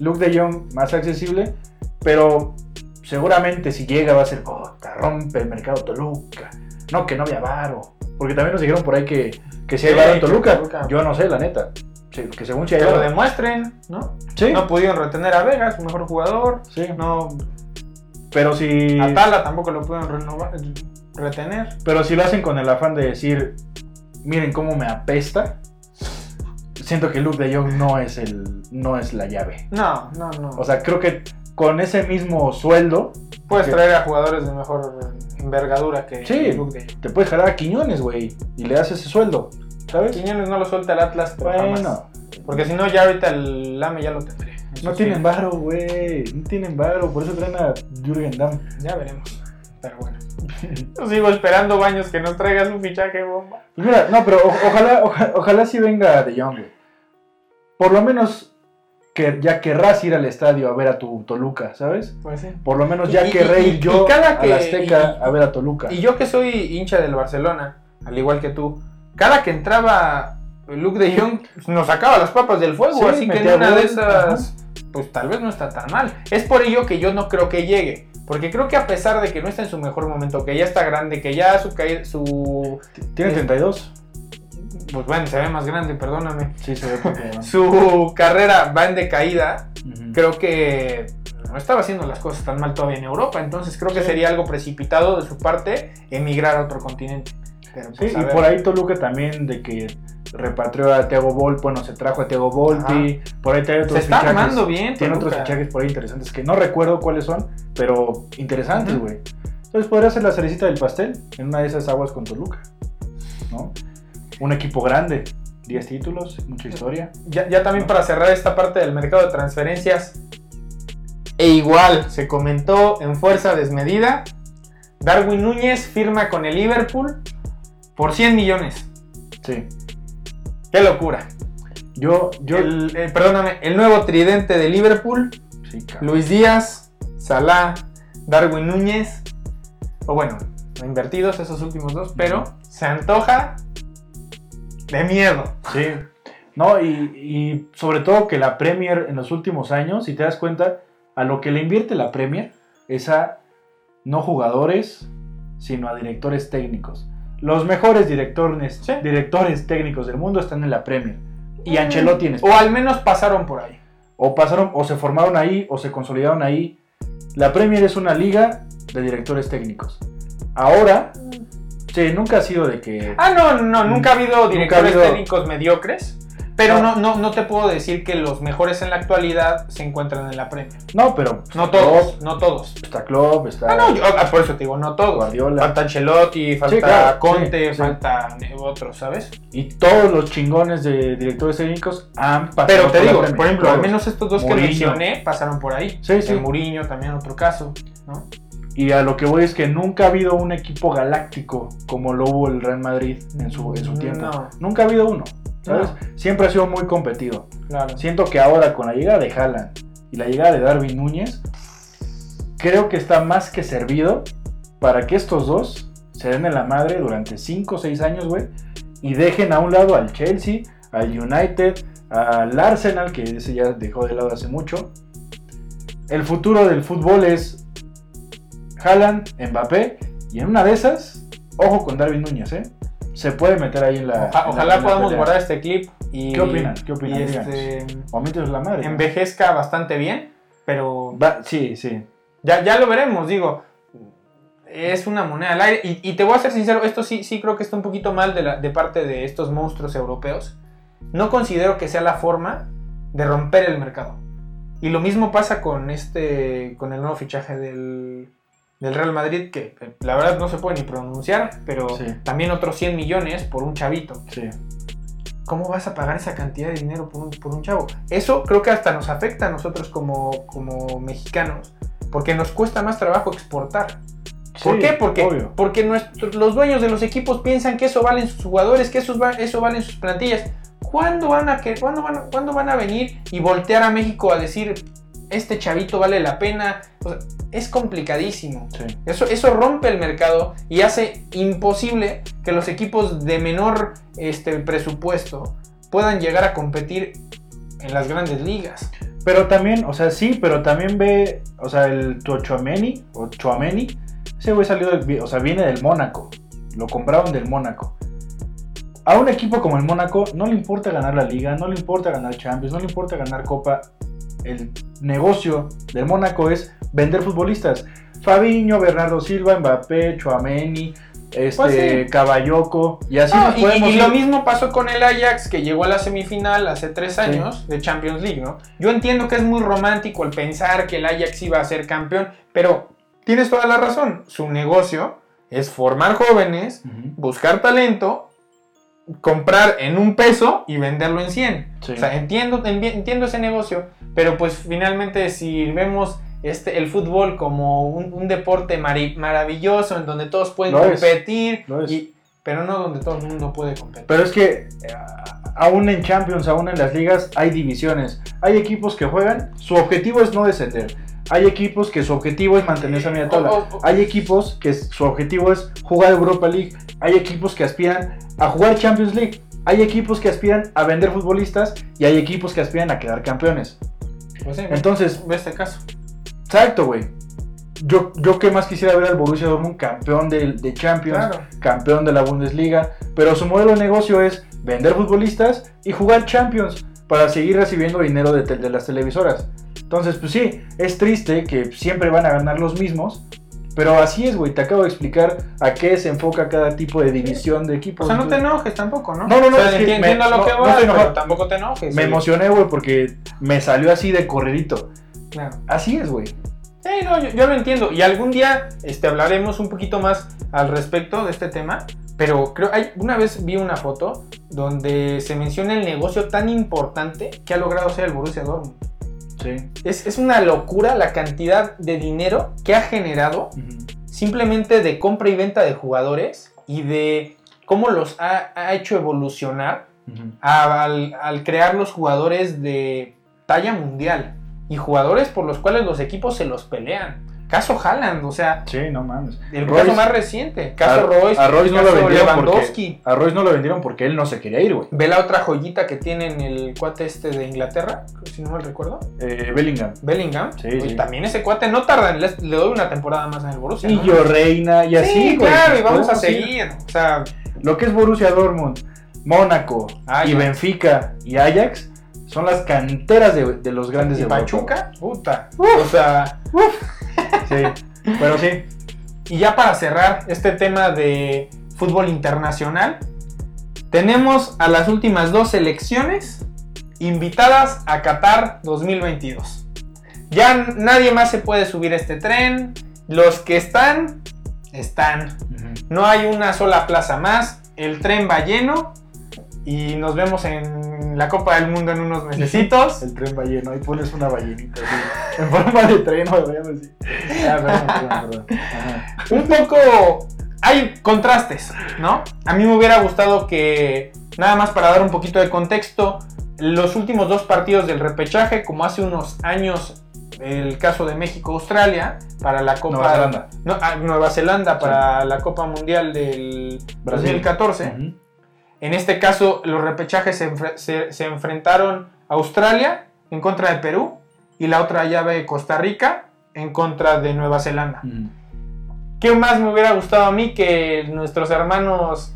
Luke de Jong más accesible, pero seguramente si llega va a ser, oh, te rompe el mercado Toluca. No, que no había varo. Porque también nos dijeron por ahí que, que si hay Sí, varo en Toluca. Toluca. Yo no sé, la neta. Sí, que según si hay Que lo demuestren, ¿no? Sí, No pudieron retener a Vegas, su mejor jugador. sí. No, Pero si, a Tala tampoco lo pudieron renovar, retener. pero si lo hacen con el afán de decir, miren cómo me apesta, siento que Luke de Jong no es, el, no es la llave. No, no, no. O sea, creo que con ese mismo sueldo Puedes que- traer a jugadores de mejor envergadura que Sí. Luke de Jong. te puedes jalar a Quiñones, güey, y le das ese sueldo, ¿sabes? Quiñones no lo suelta el Atlas, pero jamás. Bueno, Porque si no, ya ahorita el Lame ya lo tendré. No tienen varo, güey, no tienen varo, por eso traen a Jürgen Damm. Ya veremos. Pero bueno. Yo sigo esperando Baños que nos traigas un fichaje bomba. Pues mira, no, pero o- ojalá, oja- ojalá sí venga De Jong, güey. Por lo menos que ya querrás ir al estadio a ver a tu Toluca, ¿sabes? Pues sí. Por lo menos ya Y- querré y- ir yo y cada a la Azteca y- a ver a Toluca. Y yo que soy hincha del Barcelona, al igual que tú, cada que entraba Luke de Jong nos sacaba las papas del fuego, Sí, así que en una de esas, pues tal vez no está tan mal. Es por ello que yo no creo que llegue, porque creo que a pesar de que no está en su mejor momento, que ya está grande, que ya su caída, su ¿Tiene 32? pues bueno, se ve más grande, perdóname. Sí, se ve porque... Su carrera va en decaída, creo que no estaba haciendo las cosas tan mal todavía en Europa, entonces creo que Sí. sería algo precipitado de su parte emigrar a otro continente. Pero, Sí, pues, a y por ahí Toluca también de que repatrió a Thiago Volpi, bueno, se trajo a Thiago Volpi, por ahí trae otros se está fichajes. armando bien. Tiene otros Toluca. fichajes por ahí interesantes que no recuerdo cuáles son, pero interesantes, güey. Entonces podría ser la cerecita del pastel en una de esas aguas con Toluca, ¿no? Un equipo grande, 10 títulos, mucha historia. Ya, ya también para cerrar esta parte del mercado de transferencias, e igual se comentó en fuerza desmedida, Darwin Núñez firma con el Liverpool por 100 millones. Sí. ¡Qué locura! Yo, yo, El- eh, perdóname, el nuevo tridente de Liverpool, sí. Luis Díaz, Salah, Darwin Núñez, o bueno, invertidos esos últimos dos, pero se antoja de miedo. Sí. No, y, y sobre todo que la Premier en los últimos años, si te das cuenta, a lo que le invierte la Premier es a no jugadores, sino a directores técnicos. Los mejores directores, Sí. directores técnicos del mundo están en la Premier. Y Ancelotti en O al menos pasaron por ahí. O pasaron, o se formaron ahí, o se consolidaron ahí. La Premier es una liga de directores técnicos. Ahora, sí, nunca ha sido de que... Ah, no, no, nunca ha habido Nunca directores ha habido- técnicos mediocres. Pero No. no. No, te puedo decir que los mejores en la actualidad se encuentran en la Premier. No, pero... No todos, no todos. Está Klopp, está Ah, no, yo- ah, por eso te digo, no todos. Guardiola. Falta Ancelotti, falta claro, Conte, sí, sí. falta otros, ¿sabes? Y todos los chingones de directores técnicos han pasado Pero te por la digo, Premier, por ejemplo, al menos estos dos Mourinho. que mencioné pasaron por ahí. Sí, sí. El Mourinho también otro caso, ¿no? Y a lo que voy es que nunca ha habido un equipo galáctico como lo hubo el Real Madrid en su, en su tiempo. No. Nunca ha habido uno, Siempre ha sido muy competido. Claro. Siento que ahora con la llegada de Haaland y la llegada de Darwin Núñez, creo que está más que servido para que estos dos se den en la madre durante 5 o 6 años, güey, y dejen a un lado al Chelsea, al United, al Arsenal, que ese ya dejó de lado hace mucho. El futuro del fútbol es Haaland, Mbappé, y en una de esas, ojo con Darwin Núñez, ¿eh? Se puede meter ahí en la. Oja- en la- ojalá la podamos pelea. guardar este clip y, ¿Qué opinan? ¿Qué opinan? este, O mientras la madre. envejezca bastante bien, pero Va- sí, sí. ya, ya lo veremos, digo. Es una moneda al aire. Y, y te voy a ser sincero, esto sí, sí creo que está un poquito mal de, la- de parte de estos monstruos europeos. No considero que sea la forma de romper el mercado. Y lo mismo pasa con este. con el nuevo fichaje del, del Real Madrid, que eh, la verdad no se puede ni pronunciar, pero Sí. también otros 100 millones por un chavito. Sí. ¿cómo vas a pagar esa cantidad de dinero por un, por un chavo? Eso creo que hasta nos afecta a nosotros como, como mexicanos, porque nos cuesta más trabajo exportar. ¿Por Sí, qué? Porque, obvio. porque nuestros- los dueños de los equipos piensan que eso valen sus jugadores, que eso, va- eso valen sus plantillas. ¿Cuándo van, a, que, ¿cuándo, van, cuándo van a venir y voltear a México a decir, este chavito vale la pena? O sea, es complicadísimo. Sí. Eso, eso rompe el mercado y hace imposible que los equipos de menor este, presupuesto puedan llegar a competir en las grandes ligas. Pero también, o sea, sí, pero también ve, o sea, el Chouameni, o Chouameni, ese güey salió del, o sea, viene del Mónaco. Lo compraron del Mónaco. A un equipo como el Mónaco no le importa ganar la liga, no le importa ganar Champions, no le importa ganar Copa. El negocio del Mónaco es vender futbolistas. Fabiño, Bernardo Silva, Mbappé, Chouameni, este, Pues sí. Caballoco, y así nos podemos y lo mismo pasó con el Ajax que llegó a la semifinal hace tres años de Champions League, ¿no? Yo entiendo que es muy romántico el pensar que el Ajax iba a ser campeón, pero tienes toda la razón. Su negocio es formar jóvenes, buscar talento, comprar en un peso y venderlo en 100. Sí. O sea, entiendo, entiendo ese negocio, pero pues finalmente si vemos este, el fútbol como un, un deporte maravilloso en donde todos pueden es. competir, es. y- pero no donde todo el mundo puede competir. Pero es que eh, aún en Champions, aún en las ligas, hay divisiones. Hay equipos que juegan, su objetivo es no descender. Hay equipos que su objetivo es mantenerse a media tabla. Hay equipos que su objetivo es jugar Europa League. Hay equipos que aspiran a jugar Champions League. Hay equipos que aspiran a vender futbolistas y hay equipos que aspiran a quedar campeones. Pues sí, Entonces, ve este caso. exacto, güey. Yo, yo qué más quisiera ver al Borussia Dortmund campeón de, de Champions, Claro. campeón de la Bundesliga, pero su modelo de negocio es vender futbolistas y jugar Champions para seguir recibiendo dinero de, te- de las televisoras. Entonces, pues sí, es triste que siempre van a ganar los mismos, pero así es, güey, te acabo de explicar a qué se enfoca cada tipo de división de O equipos. sea, no te enojes tampoco, ¿no? No, no, no, O sea, es que enti- me- entiendo lo no- que no vas, pero enojado. tampoco te enojes. me sí. emocioné, güey, porque me salió así de corridito. Claro. Así es, güey. Sí, no, yo, yo lo entiendo. Y algún día este, hablaremos un poquito más al respecto de este tema. Pero creo, hay, una vez vi una foto donde se menciona el negocio tan importante que ha logrado ser el Borussia Dortmund. Sí. Es, es una locura la cantidad de dinero que ha generado simplemente de compra y venta de jugadores y de cómo los ha, ha hecho evolucionar a- al, al crear los jugadores de talla mundial y jugadores por los cuales los equipos se los pelean. Caso Haaland, o sea, Sí, no mames. el Royce- caso más reciente. Caso a, Royce, a Royce no lo vendieron porque a Royce no lo vendieron porque él no se quería ir, güey. Ve la otra joyita que tiene en el cuate este de Inglaterra, si no mal recuerdo. Eh, Bellingham. Bellingham. Sí, sí. También ese cuate no tarda, en- le, le doy una temporada más en el Borussia. Y ¿no? yo Reina y así, sí, güey. claro, y vamos a seguir. O sea, Lo que es Borussia Dortmund, Mónaco Ajax. y Benfica y Ajax son las canteras de, de los grandes y de Europa. Pachuca, puta. O sea, Sí, pero sí. Y ya para cerrar este tema de fútbol internacional, tenemos a las últimas dos selecciones invitadas a Qatar 2022. Ya nadie más se puede subir a este tren. Los que están, están. No hay una sola plaza más. El tren va lleno. Y nos vemos en la Copa del Mundo en unos mesecitos. El tren balleno, ahí pones una ballenita así, en forma de tren, o así. Ah, perdón, perdón, perdón. Un poco hay contrastes, ¿no? A mí me hubiera gustado que, nada más para dar un poquito de contexto, los últimos dos partidos del repechaje, como hace unos años el caso de México-Australia, para la Copa... Nueva Zelanda. No, ah, Nueva Zelanda para la Copa Mundial del Brasil. 2014. Ujú. En este caso, los repechajes se, enfre- se- se enfrentaron a Australia en contra de Perú y la otra llave Costa Rica en contra de Nueva Zelanda. Ujú. ¿Qué más me hubiera gustado a mí que nuestros hermanos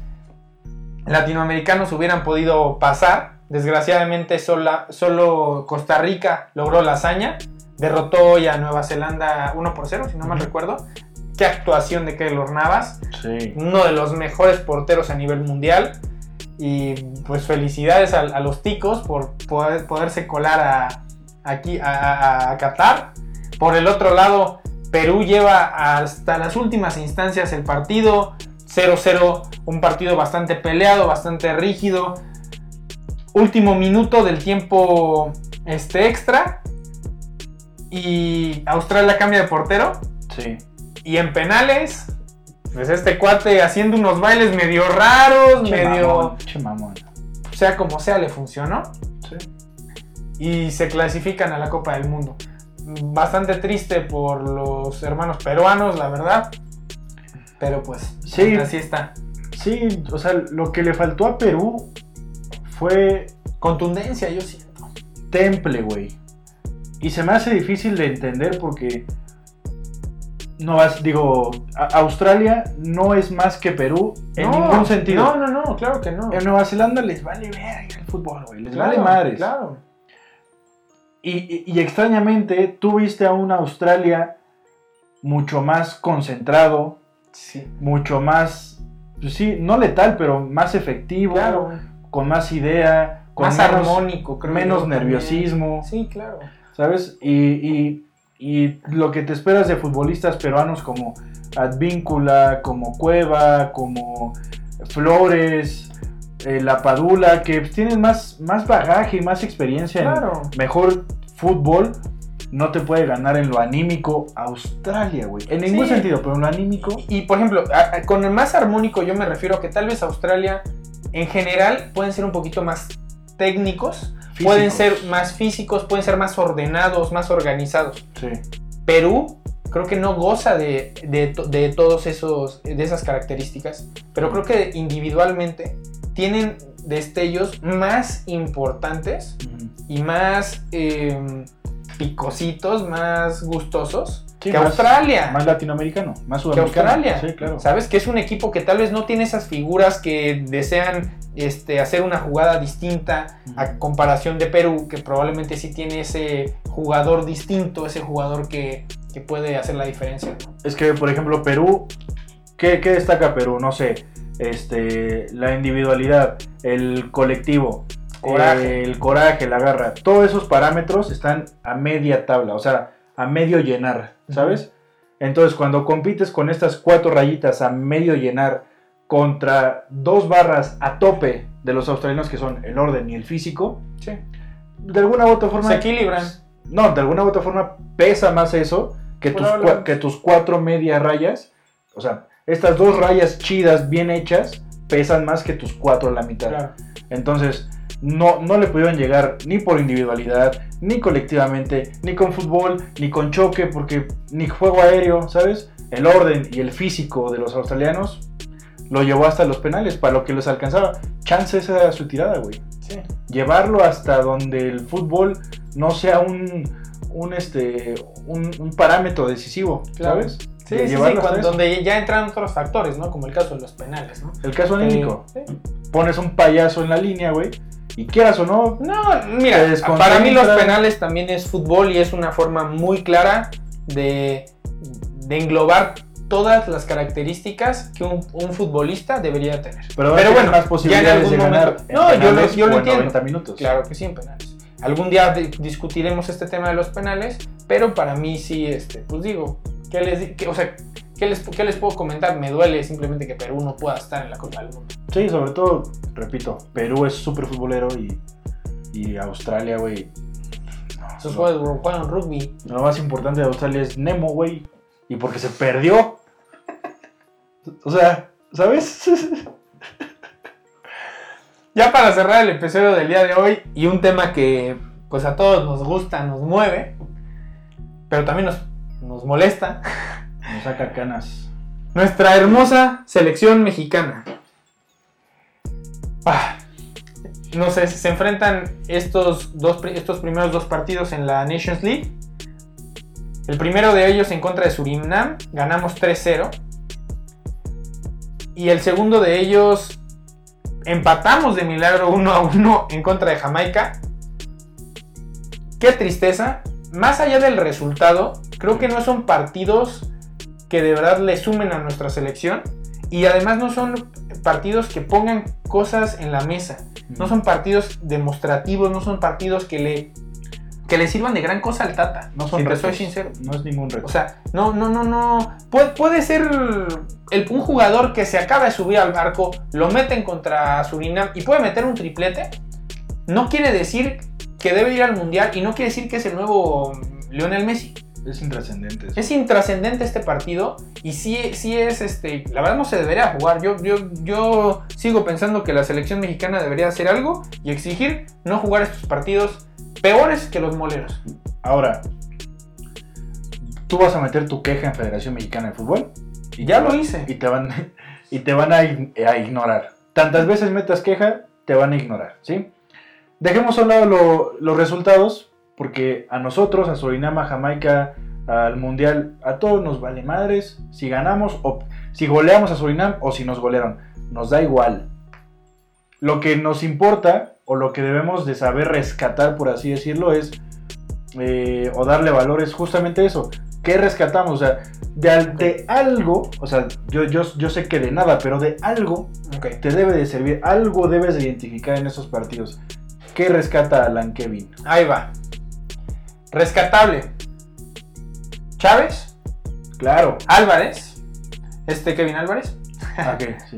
latinoamericanos hubieran podido pasar? Desgraciadamente sola- solo Costa Rica logró la hazaña. Derrotó hoy a Nueva Zelanda 1 por 0, si no mal recuerdo. Qué actuación de Keylor Navas, Sí. uno de los mejores porteros a nivel mundial. Y pues felicidades a, a los ticos por poder, poderse colar a, aquí a, a- a Qatar. Por el otro lado, Perú lleva hasta las últimas instancias el partido. 0-0, un partido bastante peleado, bastante rígido. último minuto del tiempo este extra y Australia cambia de portero Sí. y en penales pues este cuate haciendo unos bailes medio raros, Che medio mamón, sea como sea le funcionó Sí. y se clasifican a la Copa del Mundo. Bastante triste por los hermanos peruanos, la verdad. Pero pues, Sí. así está. Sí, o sea, lo que le faltó a Perú fue Contundencia, yo siento. temple, güey. Y se me hace difícil de entender porque no vas, digo, Australia no es más que Perú en No, ningún sentido. No, no, no, claro que no. En Nueva Zelanda les vale verga el fútbol, güey. Les Claro, vale madres. Claro. Y, y- y extrañamente, tú viste a una Australia mucho más concentrado, Sí. mucho más, pues sí, no letal, pero más efectivo, Claro. con más idea, con Más menos, armónico, creo menos también. nerviosismo, Sí, claro. ¿sabes? Y, y- y lo que te esperas de futbolistas peruanos como Advíncula, como Cueva, como Flores, eh, La Padula, que tienen más, más bagaje y más experiencia en Claro. mejor fútbol, no te puede ganar en lo anímico Australia, güey. En ningún Sí. sentido, pero en lo anímico. Y, y, por ejemplo, a- a- con el más armónico yo me refiero a que tal vez Australia en general pueden ser un poquito más técnicos, pueden ser más físicos, pueden ser más ordenados, más organizados. Sí. Perú creo que no goza de, de, to- de todos esos de esas características, pero creo que individualmente tienen destellos más importantes y más eh, picositos, más gustosos Sí, que más- Australia. Más latinoamericano, más que sudamericano. Australia. Sí, claro. ¿Sabes? Que es un equipo que tal vez no tiene esas figuras que desean este, hacer una jugada distinta a comparación de Perú, que probablemente sí tiene ese jugador distinto, ese jugador que, que puede hacer la diferencia. Es que, por ejemplo, Perú, ¿qué, qué destaca Perú? No sé, este, la individualidad, el colectivo, Coraje. el coraje, la garra, todos esos parámetros están a media tabla, o sea, a medio llenar, ¿sabes? Entonces, cuando compites con estas cuatro rayitas a medio llenar contra dos barras a tope de los australianos que son el orden y el físico, Sí. de alguna u otra forma... Se equilibran. No, de alguna u otra forma pesa más eso que tus, que tus cuatro medias rayas. O sea, estas dos rayas chidas, bien hechas, pesan más que tus cuatro a la mitad. Claro. Entonces, no, no le pudieron llegar ni por individualidad, ni colectivamente, ni con fútbol, ni con choque, porque ni juego aéreo, ¿sabes? El orden y el físico de los australianos lo llevó hasta los penales, para lo que les alcanzaba. Chance esa era su tirada, güey Sí. llevarlo hasta donde el fútbol no sea un, un, este, un, un parámetro decisivo, Claro. ¿sabes? Sí, sí, sí, cuando- donde ya entran otros factores, ¿no? Como el caso de los penales, ¿no? El caso anímico. Eh, sí. Pones un payaso en la línea, güey, y quieras o no, No, mira, para mí los penales también es fútbol y es una forma muy clara de, de englobar todas las características que un, un futbolista debería tener. pero, Pero bueno, más posibilidades algún de ganar en No, yo lo- yo entiendo. 90 minutos. Claro que sí, en penales. Algún día di- discutiremos este tema de los penales, pero para mí sí, este, pues digo, ¿qué les, qué- o sea, ¿qué les, ¿qué les puedo comentar? Me duele simplemente que Perú no pueda estar en la Copa del Mundo. Sí, sobre todo, repito, Perú es súper futbolero y, y Australia, güey. no, Esos juegos juegan rugby. Lo más importante de Australia es Nemo, güey. Y porque se perdió. O sea, ¿sabes? Ya para cerrar el episodio del día de hoy y un tema que pues a todos nos gusta, nos mueve, pero también nos, nos molesta, Nos saca canas. nuestra hermosa selección mexicana. Ah, no sé, se enfrentan estos, dos, estos primeros dos partidos en la Nations League. El primero de ellos en contra de Surinam, ganamos 3-0. Y el segundo de ellos empatamos de milagro 1 a 1 en contra de Jamaica. Qué tristeza. Más allá del resultado, creo que no son partidos que de verdad le sumen a nuestra selección. Y además no son partidos que pongan cosas en la mesa. No son partidos demostrativos, no son partidos que le, que le sirvan de gran cosa al Tata. No son si te retos. soy sincero. No es ningún reto. O sea, no, no, no, no. Puede, puede ser el- un jugador que se acaba de subir al barco, lo meten contra Surinam y puede meter un triplete. no quiere decir que debe ir al mundial y no quiere decir que es el nuevo Lionel Messi. Es intrascendente. eso. Es intrascendente este partido y sí, sí es, este, la verdad no se debería jugar. Yo, yo, yo sigo pensando que la selección mexicana debería hacer algo y exigir no jugar estos partidos peores que los moleros. Ahora, tú vas a meter tu queja en Federación Mexicana de Fútbol. Y Ya lo hice. Y te van, y te van a, ig- a ignorar. Tantas veces metas queja, te van a ignorar, ¿sí? Dejemos a un lado lo- los resultados, porque a nosotros, a Surinam, a Jamaica, al Mundial, a todos nos vale madres si ganamos o si goleamos a Surinam o si nos golearon. Nos da igual. Lo que nos importa o lo que debemos de saber rescatar, por así decirlo, es eh, o darle valor es justamente eso. ¿Qué rescatamos? O sea, de, al- de algo, o sea, yo, yo, yo sé que de nada, pero de algo Ok. te debe de servir, algo debes de identificar en esos partidos. ¿Qué rescata Alan Kevin? Ahí va. Rescatable. Chávez, Claro. Álvarez, este Kevin Álvarez, Ok, sí.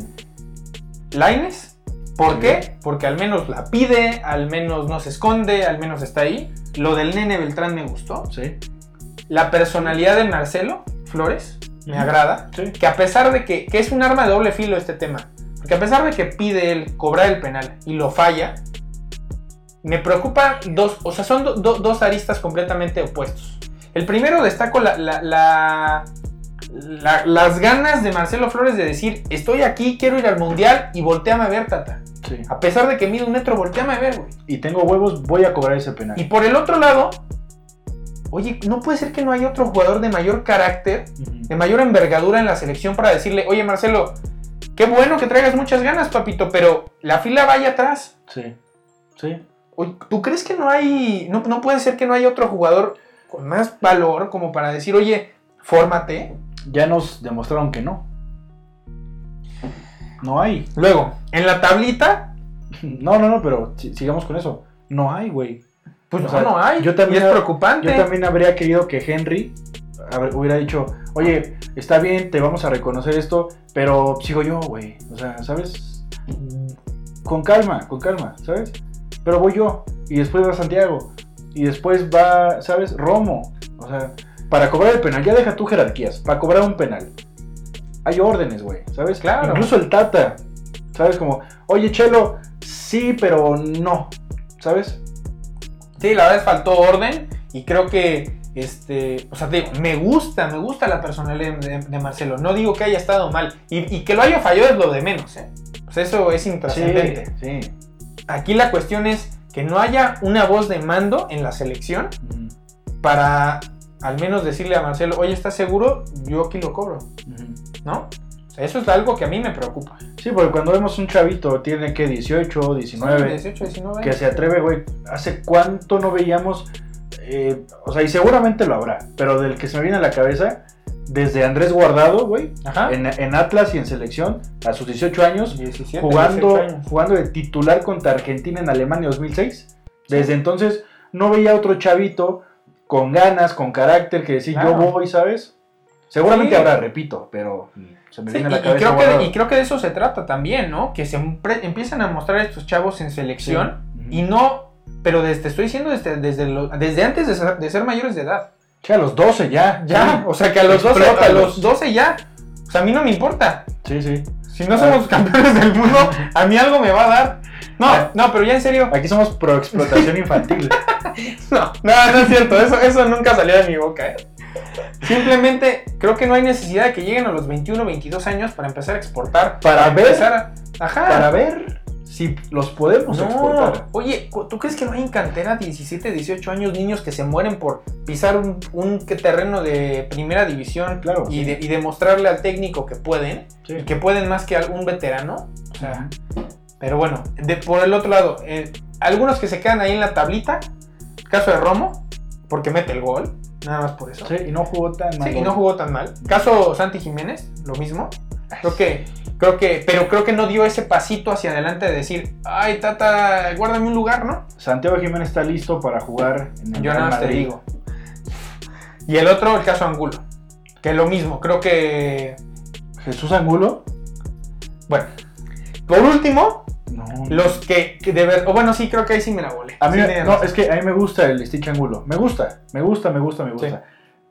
Laines. ¿Por Sí. qué? Porque al menos la pide, al menos no se esconde, al menos está ahí. Lo del nene Beltrán me gustó. Sí. La personalidad de Marcelo Flores me agrada. Sí. Que a pesar de que, que es un arma de doble filo este tema, porque a pesar de que pide él cobrar el penal y lo falla, me preocupa dos, o sea, son do- do- dos aristas completamente opuestos. El primero destaco la- la- la- la- las ganas de Marcelo Flores de decir, estoy aquí, quiero ir al mundial y volteame a ver, tata. Sí. A pesar de que mide un metro, volteame a ver, güey. Y tengo huevos, voy a cobrar ese penal. Y por el otro lado, oye, no puede ser que no haya otro jugador de mayor carácter de mayor envergadura en la selección para decirle, oye Marcelo, qué bueno que traigas muchas ganas, papito, pero la fila vaya atrás. Sí. Sí. ¿Tú crees que no hay, no, no puede ser que no haya otro jugador con más valor como para decir, oye, fórmate? Ya nos demostraron que no. No hay. Luego, en la tablita, No, no, no, pero si- sigamos con eso. No hay, güey. pues O no, sea, no hay. yo también- y es preocupante. Yo también habría querido que Henry ver, hubiera dicho, oye, está bien, te vamos a reconocer esto, pero sigo yo, güey. O sea, ¿sabes? Con calma, con calma, ¿sabes? Pero voy yo. Y después va Santiago. Y después va, ¿sabes? Romo. O sea, para cobrar el penal, ya deja tú jerarquías. Para cobrar un penal. Hay órdenes, güey, ¿sabes? Claro. Incluso el Tata, ¿sabes? Como, oye, Chelo, sí, pero no, ¿sabes? Sí, la verdad faltó orden y creo que, este, o sea, te digo, me gusta, me gusta la personalidad de, de Marcelo. No digo que haya estado mal y, y que lo haya fallado es lo de menos, ¿eh? Pues eso es intrascendente. Sí, sí. Aquí la cuestión es que no haya una voz de mando en la selección para al menos decirle a Marcelo, oye, ¿estás seguro? Yo aquí lo cobro. ¿no? O sea, eso es algo que a mí me preocupa. Sí, porque cuando vemos un chavito, tiene que 18, 19, 18, 19. que se atreve, güey, ¿hace cuánto no veíamos? eh, o sea, y seguramente lo habrá, pero del que se me viene a la cabeza, desde Andrés Guardado, güey, en, en Atlas y en selección, a sus 18 años, 17, jugando, 18 años. jugando de titular contra Argentina en Alemania 2006. Desde entonces no veía otro chavito con ganas, con carácter, que decir Claro. yo voy, ¿sabes? Seguramente Sí. habrá, repito, pero se me Sí, viene y, la y cabeza. creo que, Guardado. y creo que de eso se trata también, ¿no? Que se empiezan a mostrar estos chavos en selección y no, pero desde, estoy diciendo desde, desde, lo- desde antes de ser, de ser mayores de edad. Sí, a los 12 ya. Ya, o sea que a los, 12, a los 12 ya. O sea, a mí no me importa. Sí, sí. Si no somos campeones del mundo, a mí algo me va a dar. No, Ah. no, pero ya en serio. Aquí somos pro explotación infantil. No, no, no es cierto. Eso, eso nunca salió de mi boca. ¿eh? Simplemente creo que no hay necesidad de que lleguen a los 21, 22 años para empezar a exportar. Para ver. empezar a- Ajá. Para ver si los podemos No, exportar. oye, ¿tú crees que no hay en cantera 17, 18 años niños que se mueren por pisar un, terreno de primera división Claro, y, sí. de- y demostrarle al técnico que pueden Sí. y que pueden más que algún veterano? O sea, pero bueno, de, por el otro lado, eh, algunos que se quedan ahí en la tablita, caso de Romo, porque mete el gol, nada más por eso. Sí, y no jugó tan mal. Sí, y no jugó tan mal. Caso Santi Jiménez, lo mismo. Creo que, creo que, pero creo que no dio ese pasito hacia adelante de decir, ay, tata, guárdame un lugar, ¿no? Santiago Jiménez está listo para jugar en el Yo nada más te digo. Y el otro, el caso Angulo. Que lo mismo, creo que. Jesús Angulo. Bueno. Por último, No, Los que, que de ver, o bueno, sí, creo que ahí sí me la volé. A mí, Sí, no, razón. es que a mí me gusta el Stitch Angulo. Me gusta, me gusta, me gusta, me gusta. Sí.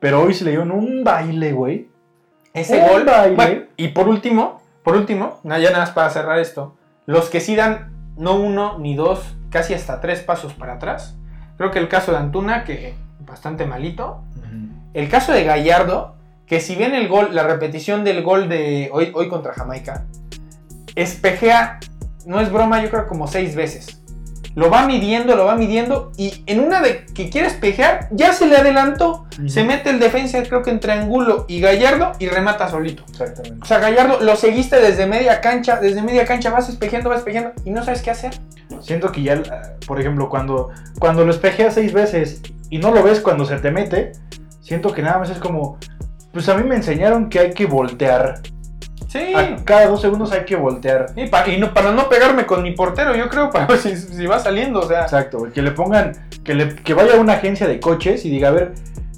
Pero hoy se le dieron un baile, güey. Ese Un gol. baile. Bueno, y por último, por último, ya nada más para cerrar esto, los que sí dan no uno ni dos, casi hasta tres pasos para atrás. Creo que el caso de Antuna, que bastante malito. El caso de Gallardo, que si bien el gol, la repetición del gol de hoy, hoy contra Jamaica, espejea, no es broma, yo creo como seis veces. Lo va midiendo, lo va midiendo, y en una de que quiere espejear, ya se le adelantó. Se mete el defensa, creo que entre Angulo y Gallardo, y remata solito. Exactamente. O sea, Gallardo lo seguiste desde media cancha, desde media cancha vas espejeando, vas espejeando, y no sabes qué hacer. Siento que ya, ah, por ejemplo, cuando, cuando lo espejeas seis veces y no lo ves cuando se te mete, siento que nada más es como, pues a mí me enseñaron que hay que voltear. Sí. A cada dos segundos hay que voltear. Y, pa- y no, para no pegarme con mi portero, yo creo, para ver si, si va saliendo, o sea. Exacto, que le pongan, que, le, que vaya a una agencia de coches y diga, a ver,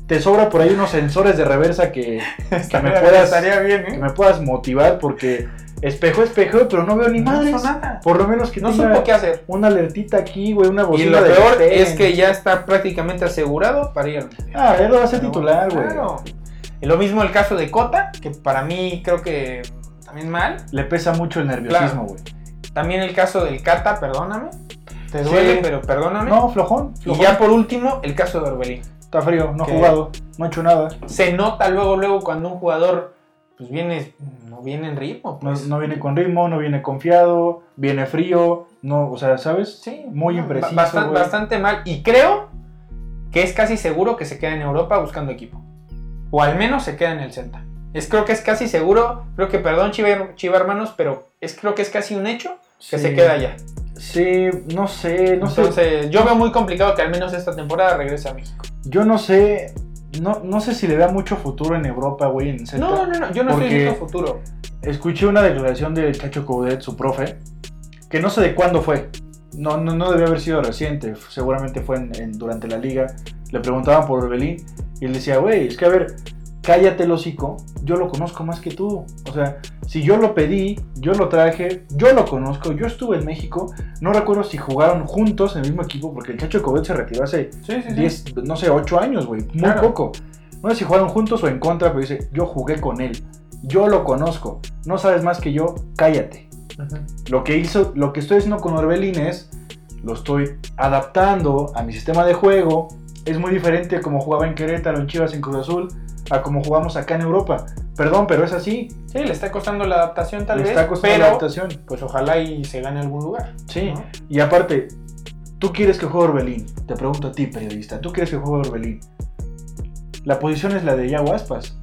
te sobra por ahí unos sensores de reversa que, que me Estaría- puedas, estaría bien, que ¿eh? me puedas motivar porque espejo, espejo, pero no veo ni No madres. nada. Por lo menos que No supo qué hacer. una alertita aquí, güey, una Y bocina lo de peor es que ya está prácticamente asegurado para ir. Ah, él lo va a ser titular, güey. claro. Y lo mismo el caso de Cota, que para mí creo que también mal. Le pesa mucho el nerviosismo, güey. También el caso del Cata, perdóname. Te Sí. duele, pero perdóname. No, flojón, y ya por último, el caso de Orbelín. Está frío, no ha jugado, no ha hecho nada. Se nota luego, luego cuando un jugador pues viene, no viene en ritmo. No, Pues. no viene con ritmo, no viene confiado, viene frío, no, o sea, ¿sabes? Sí, Muy impreciso, ba- Bastante, bastante mal. Y creo que es casi seguro que se queda en Europa buscando equipo. O al menos se queda en el Celta. Es, creo que es casi seguro. Creo que, perdón, Chiva, Chiva hermanos, pero es, creo que es casi un hecho que Sí. se queda allá. Sí, no sé, no sé. Entonces, yo veo muy complicado que al menos esta temporada regrese a México. Yo no sé, no, no sé si le vea mucho futuro en Europa, güey, en. No, no, no, yo no estoy diciendo futuro. Escuché una declaración del Chacho Coudet, su profe, que no sé de cuándo fue. No, no, no debió haber sido reciente, seguramente fue en- en- durante la liga. Le preguntaban por Orbelín y él decía, güey, es que a ver, cállate el hocico, yo lo conozco más que tú. O sea, si yo lo pedí, yo lo traje, yo lo conozco, yo estuve en México, no recuerdo si jugaron juntos en el mismo equipo, porque el Chacho Coudet se retiró hace Sí, sí, 10, no sé, 8 años, güey. Muy Claro. poco. No sé si jugaron juntos o en contra, pero dice, yo jugué con él. Yo lo conozco. No sabes más que yo, cállate. Lo que hizo, lo que estoy haciendo con Orbelín es, lo estoy adaptando a mi sistema de juego. Es muy diferente como jugaba en Querétaro, en Chivas, en Cruz Azul, a como jugamos acá en Europa. Perdón, pero es así. Sí, le está costando la adaptación tal Le vez. está costando pero, la adaptación. pues ojalá y se gane algún lugar. Sí. ¿no? Y aparte, tú quieres que juegue Orbelín. Te pregunto a ti, periodista. ¿Tú quieres que juegue Orbelín? La posición es la de Yago Aspas.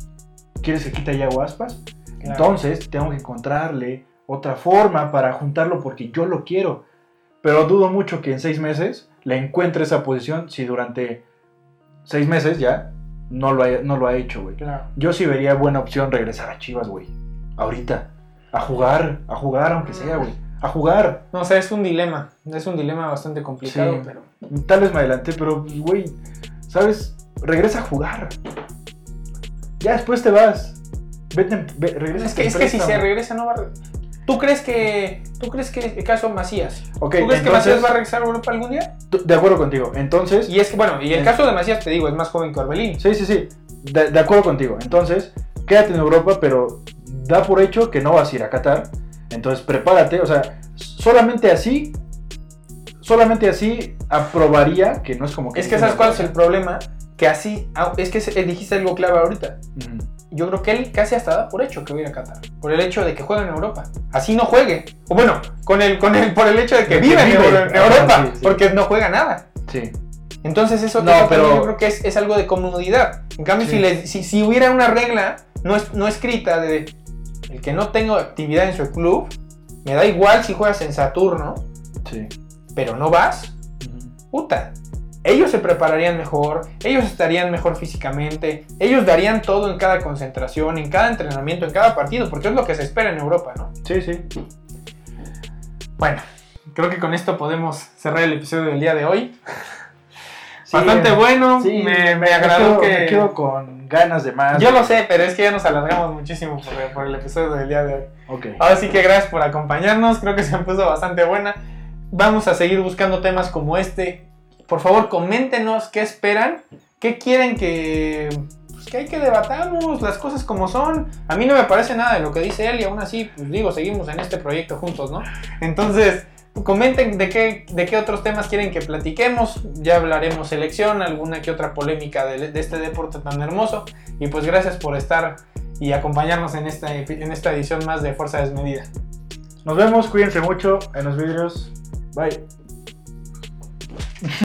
¿Quieres que quite a Yago Aspas? Claro. Entonces tengo que encontrarle otra forma para juntarlo porque yo lo quiero. Pero dudo mucho que en seis meses le encuentre esa posición si durante seis meses ya no lo ha, no lo ha hecho, güey. Claro. Yo sí vería buena opción regresar a Chivas, güey. Ahorita. A jugar, a jugar aunque sea, güey. A jugar. No sé, es un dilema. Es un dilema bastante complicado, Sí. pero. Tal vez me adelanté, pero, güey, ¿sabes? Regresa a jugar. Ya después te vas. Vete, ve- regresa Es que, es que si se regresa, no va a. ¿Tú crees que. ¿Tú crees que el caso Macías? ¿Tú crees que Macías va a regresar a Europa algún día? De acuerdo contigo. Entonces, Y es que, bueno, y el Es- caso de Macías, te digo, es más joven que Orbelín. sí, sí, sí. De, de acuerdo contigo. Entonces, quédate en Europa, pero da por hecho que no vas a ir a Qatar. Entonces, prepárate. O sea, solamente así, solamente así aprobaría que no es como que. Es que ¿sabes cuál es el problema? Que así, ah, es que se- dijiste algo clave ahorita. Ujú. Yo creo que él casi hasta da por hecho que va a ir a Qatar. Por el hecho de que juega en Europa. Así no juegue. O bueno, con el, con el, por el hecho de que vive en, Europa. sí, sí. Porque no juega nada. Sí. Entonces eso, No, pero- yo creo que es, es algo de comodidad. En cambio, Sí. si, le- si, si hubiera una regla no, es, no escrita de el que no tenga actividad en su club, me da igual si juegas en Saturno, Sí. pero no vas, puta. Ellos se prepararían mejor, ellos estarían mejor físicamente, ellos darían todo en cada concentración, en cada entrenamiento, en cada partido, porque es lo que se espera en Europa, ¿no? Sí, sí. Bueno, creo que con esto podemos cerrar el episodio del día de hoy. bastante bueno. Sí, me, me agradó quedo, que. me quedo con ganas de más. Yo lo sé, pero es que ya nos alargamos muchísimo por, por el episodio del día de hoy. Ok. Ahora sí que gracias por acompañarnos, creo que se puso bastante buena. Vamos a seguir buscando temas como este. Por favor, coméntenos qué esperan, qué quieren que, pues, que hay que debatamos, las cosas como son. A mí no me parece nada de lo que dice él y aún así, pues digo, seguimos en este proyecto juntos, ¿no? Entonces, comenten de qué, de qué otros temas quieren que platiquemos. Ya hablaremos selección, alguna que otra polémica de, de este deporte tan hermoso. Y pues gracias por estar y acompañarnos en esta, en esta edición más de Fuerza Desmedida. Nos vemos, cuídense mucho en los vídeos. Bye.